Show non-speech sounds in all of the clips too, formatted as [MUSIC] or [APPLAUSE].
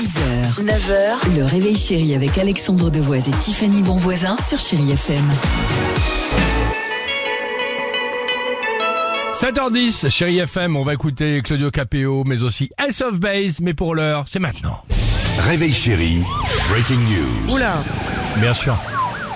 6h, 9h, le réveil chéri avec Alexandre Devoise et Tiffany Bonvoisin sur Chéri FM. 7h10, chérie FM, on va écouter Claudio Capéo, mais aussi S of Base, mais pour l'heure, c'est maintenant. Réveil chéri, breaking news. Oula, Bien sûr.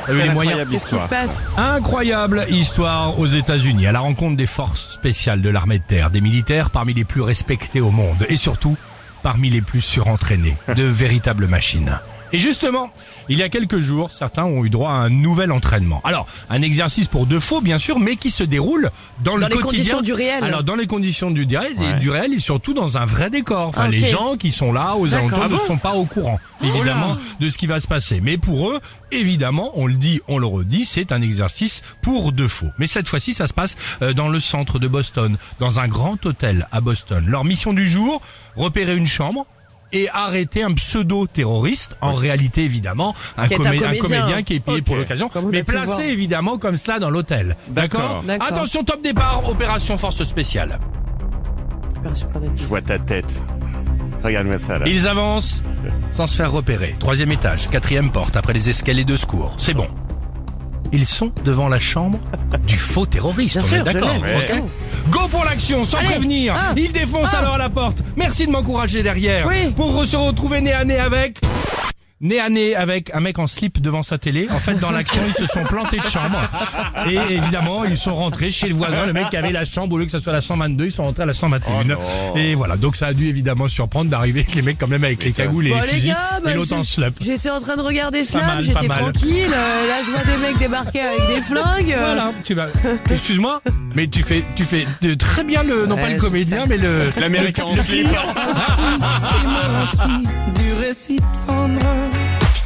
T'as vu les moyens qu'est-ce qui se passe? Incroyable histoire aux États-Unis, à la rencontre des forces spéciales de l'armée de terre, des militaires parmi les plus respectés au monde, et surtout parmi les plus surentraînés, de véritables machines. Et justement, il y a quelques jours, certains ont eu droit à un nouvel entraînement. Alors, un exercice pour de faux, bien sûr, mais qui se déroule dans, le Dans les quotidien. conditions du réel. Alors, dans les conditions du, réel et du réel et surtout dans un vrai décor. Enfin, Ah, les gens qui sont là aux alentours Ah ne bon sont pas au courant, évidemment, de ce qui va se passer. Mais pour eux, évidemment, on le dit, on le redit, c'est un exercice pour de faux. Mais cette fois-ci, ça se passe euh, dans le centre de Boston, dans un grand hôtel à Boston. Leur mission du jour, repérer une chambre et arrêter un pseudo-terroriste, en réalité évidemment un, comédien. qui est payé pour l'occasion, mais placé évidemment comme cela dans l'hôtel. D'accord D'accord. Attention, top départ, opération force spéciale. Je vois ta tête. Regarde-moi ça là. Ils avancent sans se faire repérer. Troisième étage, quatrième porte, après les escaliers de secours. C'est bon. Ils sont devant la chambre du faux terroriste. Bien on sûr, est je d'accord. l'ai, Go pour l'action, sans Allez. prévenir. Ah. Ils défoncent Ah. alors à la porte. Merci de m'encourager derrière. Oui. Pour se retrouver nez à nez avec... Nez à nez avec un mec en slip devant sa télé. En fait, dans l'action, ils se sont plantés de chambre. Et évidemment, ils sont rentrés chez le voisin. Le mec qui avait la chambre, au lieu que ça soit la 122, ils sont rentrés à la 121. et voilà. Donc ça a dû évidemment surprendre d'arriver avec les mecs quand même avec les cagoules et Bon les les fusils. gars, bah, et l'autre en j'étais en train de regarder pas j'étais tranquille. euh, là, je vois des mecs débarquer avec des flingues. euh, Voilà, tu vas. Excuse-moi, mais tu fais, tu fais de très bien le, non Ouais, pas le comédien, mais le. L'américain en slip. [LAUGHS] du récit tendre.